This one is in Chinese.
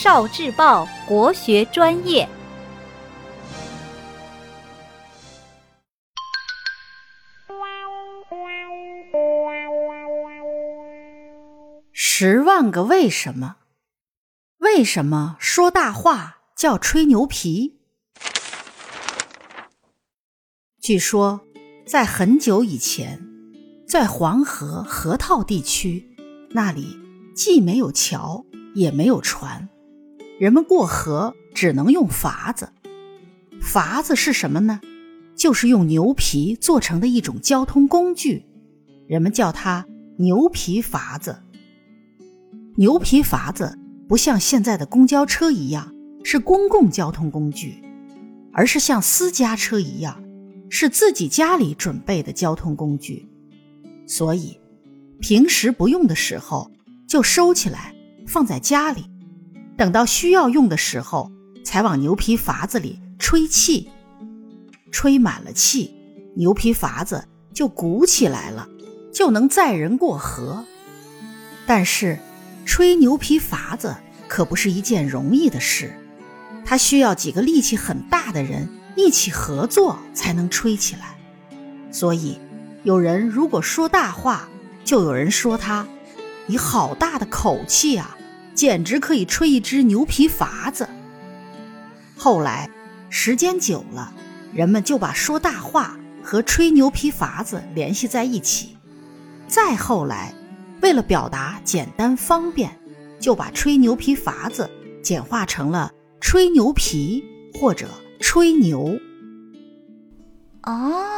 少智报国学专业。十万个为什么？为什么说大话叫吹牛皮？据说，在很久以前，在黄河河套地区，那里既没有桥，也没有船，人们过河只能用筏子。筏子是什么呢？就是用牛皮做成的一种交通工具，人们叫它牛皮筏子。牛皮筏子不像现在的公交车一样是公共交通工具，而是像私家车一样是自己家里准备的交通工具。所以，平时不用的时候就收起来放在家里，等到需要用的时候才往牛皮筏子里吹气。吹满了气，牛皮筏子就鼓起来了，就能载人过河。但是，吹牛皮筏子可不是一件容易的事，它需要几个力气很大的人一起合作才能吹起来。所以，有人如果说大话，就有人说他，你好大的口气啊，简直可以吹一只牛皮筏子。后来，时间久了，人们就把说大话和吹牛皮筏子联系在一起。再后来。为了表达简单方便，就把吹牛皮筏子简化成了吹牛皮或者吹牛。哦，